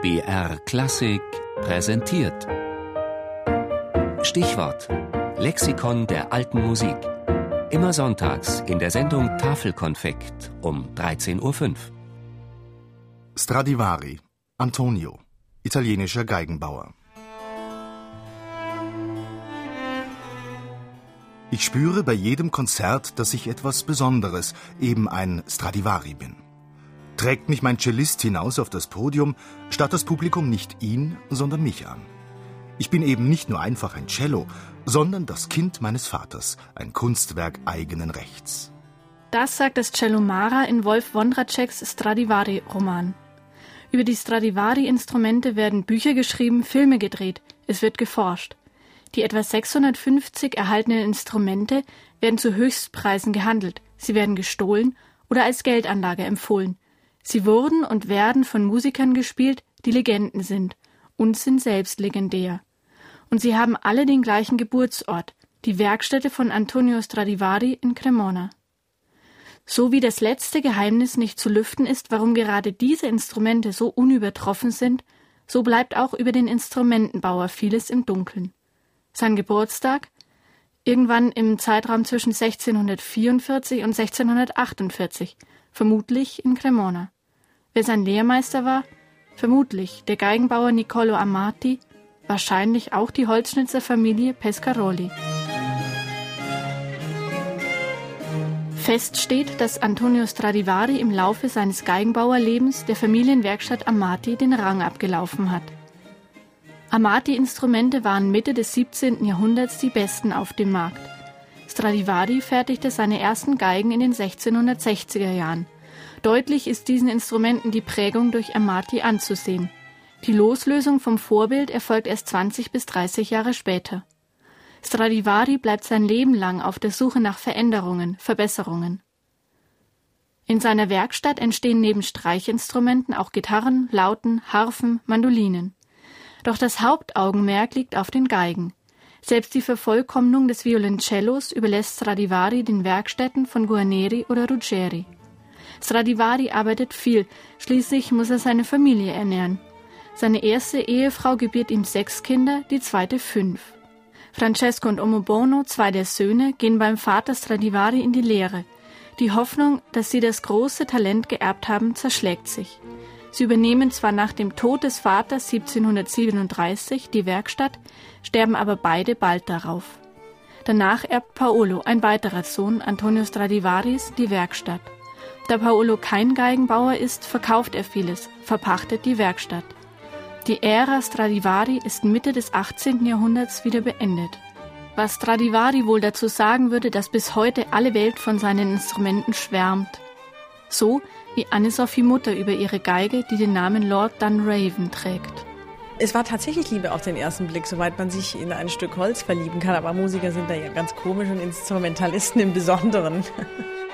BR Klassik präsentiert. Stichwort: Lexikon der alten Musik. Immer sonntags in der Sendung Tafelkonfekt um 13.05 Uhr. Stradivari, Antonio, italienischer Geigenbauer. Ich spüre bei jedem Konzert, dass ich etwas Besonderes, eben ein Stradivari bin. Trägt mich mein Cellist hinaus auf das Podium, starrt das Publikum nicht ihn, sondern mich an. Ich bin eben nicht nur einfach ein Cello, sondern das Kind meines Vaters, ein Kunstwerk eigenen Rechts. Das sagt das Cello Mara in Wolf Wondraceks Stradivari-Roman. Über die Stradivari-Instrumente werden Bücher geschrieben, Filme gedreht, es wird geforscht. Die etwa 650 erhaltenen Instrumente werden zu Höchstpreisen gehandelt, sie werden gestohlen oder als Geldanlage empfohlen. Sie wurden und werden von Musikern gespielt, die Legenden sind und sind selbst legendär. Und sie haben alle den gleichen Geburtsort, die Werkstätte von Antonio Stradivari in Cremona. So wie das letzte Geheimnis nicht zu lüften ist, warum gerade diese Instrumente so unübertroffen sind, so bleibt auch über den Instrumentenbauer vieles im Dunkeln. Sein Geburtstag? Irgendwann im Zeitraum zwischen 1644 und 1648, vermutlich in Cremona. Wer sein Lehrmeister war? Vermutlich der Geigenbauer Niccolo Amati, wahrscheinlich auch die Holzschnitzerfamilie Pescaroli. Fest steht, dass Antonio Stradivari im Laufe seines Geigenbauerlebens der Familienwerkstatt Amati den Rang abgelaufen hat. Amati-Instrumente waren Mitte des 17. Jahrhunderts die besten auf dem Markt. Stradivari fertigte seine ersten Geigen in den 1660er Jahren – Deutlich ist diesen Instrumenten die Prägung durch Amati anzusehen. Die Loslösung vom Vorbild erfolgt erst 20 bis 30 Jahre später. Stradivari bleibt sein Leben lang auf der Suche nach Veränderungen, Verbesserungen. In seiner Werkstatt entstehen neben Streichinstrumenten auch Gitarren, Lauten, Harfen, Mandolinen. Doch das Hauptaugenmerk liegt auf den Geigen. Selbst die Vervollkommnung des Violoncellos überlässt Stradivari den Werkstätten von Guarneri oder Ruggeri. Stradivari arbeitet viel, schließlich muss er seine Familie ernähren. Seine erste Ehefrau gebiert ihm sechs Kinder, die zweite fünf. Francesco und Omobono, zwei der Söhne, gehen beim Vater Stradivari in die Lehre. Die Hoffnung, dass sie das große Talent geerbt haben, zerschlägt sich. Sie übernehmen zwar nach dem Tod des Vaters 1737 die Werkstatt, sterben aber beide bald darauf. Danach erbt Paolo, ein weiterer Sohn Antonio Stradivaris, die Werkstatt. Da Paolo kein Geigenbauer ist, verkauft er vieles, verpachtet die Werkstatt. Die Ära Stradivari ist Mitte des 18. Jahrhunderts wieder beendet. Was Stradivari wohl dazu sagen würde, dass bis heute alle Welt von seinen Instrumenten schwärmt. So wie Anne-Sophie Mutter über ihre Geige, die den Namen Lord Dunraven trägt. Es war tatsächlich Liebe auf den ersten Blick, soweit man sich in ein Stück Holz verlieben kann. Aber Musiker sind da ja ganz komisch und Instrumentalisten im Besonderen.